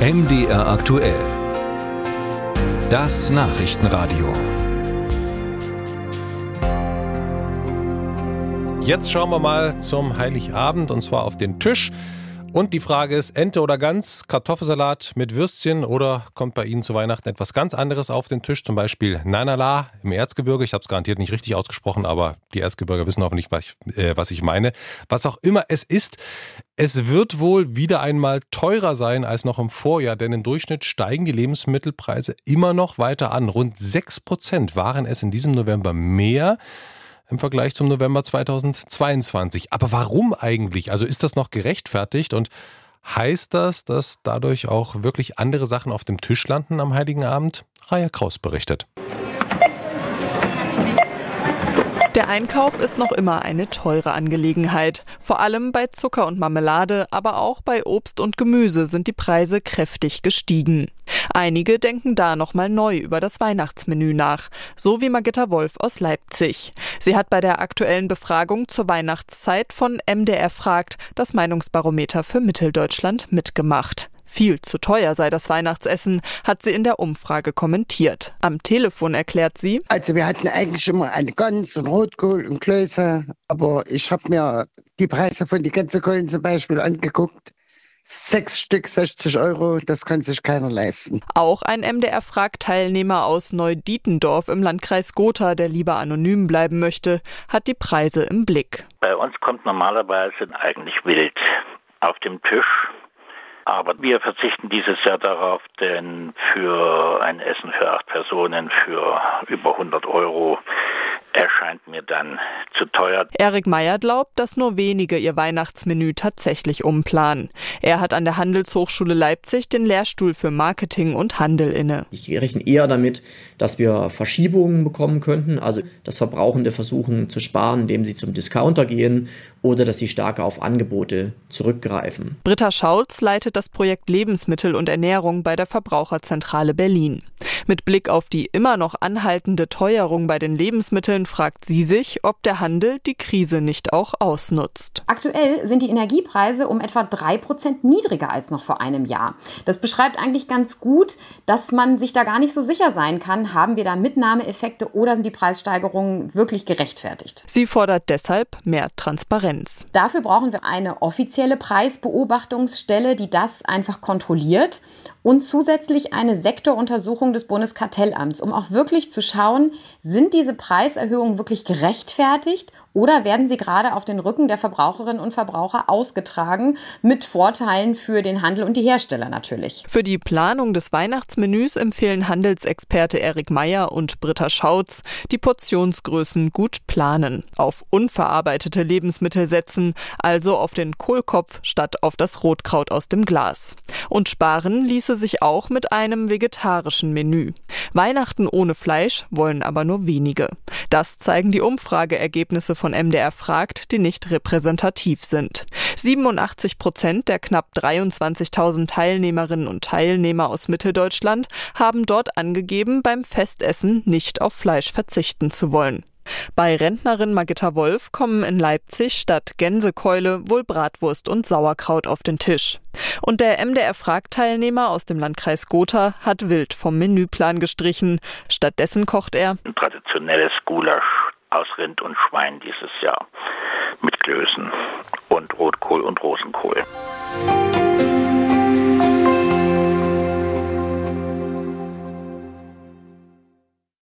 MDR aktuell. Das Nachrichtenradio. Jetzt schauen wir mal zum Heiligabend und zwar auf den Tisch. Und die Frage ist, Ente oder Gans, Kartoffelsalat mit Würstchen oder kommt bei Ihnen zu Weihnachten etwas ganz anderes auf den Tisch, zum Beispiel Nanala im Erzgebirge. Ich habe es garantiert nicht richtig ausgesprochen, aber die Erzgebirger wissen hoffentlich, was ich, äh, was ich meine. Was auch immer es ist, es wird wohl wieder einmal teurer sein als noch im Vorjahr, denn im Durchschnitt steigen die Lebensmittelpreise immer noch weiter an. Rund 6 Prozent waren es in diesem November mehr im Vergleich zum November 2022. Aber warum eigentlich? Also ist das noch gerechtfertigt und heißt das, dass dadurch auch wirklich andere Sachen auf dem Tisch landen am Heiligen Abend? Raya Kraus berichtet. Der Einkauf ist noch immer eine teure Angelegenheit. Vor allem bei Zucker und Marmelade, aber auch bei Obst und Gemüse sind die Preise kräftig gestiegen. Einige denken da nochmal neu über das Weihnachtsmenü nach, so wie Magitta Wolf aus Leipzig. Sie hat bei der aktuellen Befragung zur Weihnachtszeit von MDR fragt das Meinungsbarometer für Mitteldeutschland mitgemacht. Viel zu teuer sei das Weihnachtsessen, hat sie in der Umfrage kommentiert. Am Telefon erklärt sie. Also wir hatten eigentlich immer eine Gans und Rotkohl und Klöße, aber ich habe mir die Preise von die Gänsekohlen zum Beispiel angeguckt. Sechs Stück 60 Euro, das kann sich keiner leisten. Auch ein MDR-Frag-Teilnehmer aus Neudietendorf im Landkreis Gotha, der lieber anonym bleiben möchte, hat die Preise im Blick. Bei uns kommt normalerweise eigentlich wild auf dem Tisch aber wir verzichten dieses Jahr darauf, denn für ein Essen für acht Personen für über 100 Euro erscheint mir dann zu teuer. Erik Meyer glaubt, dass nur wenige ihr Weihnachtsmenü tatsächlich umplanen. Er hat an der Handelshochschule Leipzig den Lehrstuhl für Marketing und Handel inne. Ich rechne eher damit, dass wir Verschiebungen bekommen könnten, also dass Verbrauchende versuchen zu sparen, indem sie zum Discounter gehen oder dass sie stärker auf Angebote zurückgreifen. Britta Schautz leitet das Projekt Lebensmittel und Ernährung bei der Verbraucherzentrale Berlin. Mit Blick auf die immer noch anhaltende Teuerung bei den Lebensmitteln fragt sie sich, ob der Handel die Krise nicht auch ausnutzt. Aktuell sind die Energiepreise um etwa drei Prozent niedriger als noch vor einem Jahr. Das beschreibt eigentlich ganz gut, dass man sich da gar nicht so sicher sein kann, haben wir da Mitnahmeeffekte oder sind die Preissteigerungen wirklich gerechtfertigt. Sie fordert deshalb mehr Transparenz. Dafür brauchen wir eine offizielle Preisbeobachtungsstelle, die das einfach kontrolliert und zusätzlich eine Sektoruntersuchung des Bundeskartellamts, um auch wirklich zu schauen, sind diese Preiserhöhungen wirklich gerechtfertigt oder werden sie gerade auf den Rücken der Verbraucherinnen und Verbraucher ausgetragen, mit Vorteilen für den Handel und die Hersteller natürlich? Für die Planung des Weihnachtsmenüs empfehlen Handelsexperte Erik Meyer und Britta Schautz, die Portionsgrößen gut planen, auf unverarbeitete Lebensmittel setzen, also auf den Kohlkopf statt auf das Rotkraut aus dem Glas. Und sparen ließe sich auch mit einem vegetarischen Menü. Weihnachten ohne Fleisch wollen aber nur wenige. Das zeigen die Umfrageergebnisse von MDR fragt, die nicht repräsentativ sind. 87 Prozent der knapp 23.000 Teilnehmerinnen und Teilnehmer aus Mitteldeutschland haben dort angegeben, beim Festessen nicht auf Fleisch verzichten zu wollen. Bei Rentnerin Magitta Wolf kommen in Leipzig statt Gänsekeule wohl Bratwurst und Sauerkraut auf den Tisch. Und der MDR-Fragteilnehmer aus dem Landkreis Gotha hat wild vom Menüplan gestrichen. Stattdessen kocht er traditionelles Gulasch aus Rind und Schwein dieses Jahr mit Klößen und Rotkohl und Rosenkohl.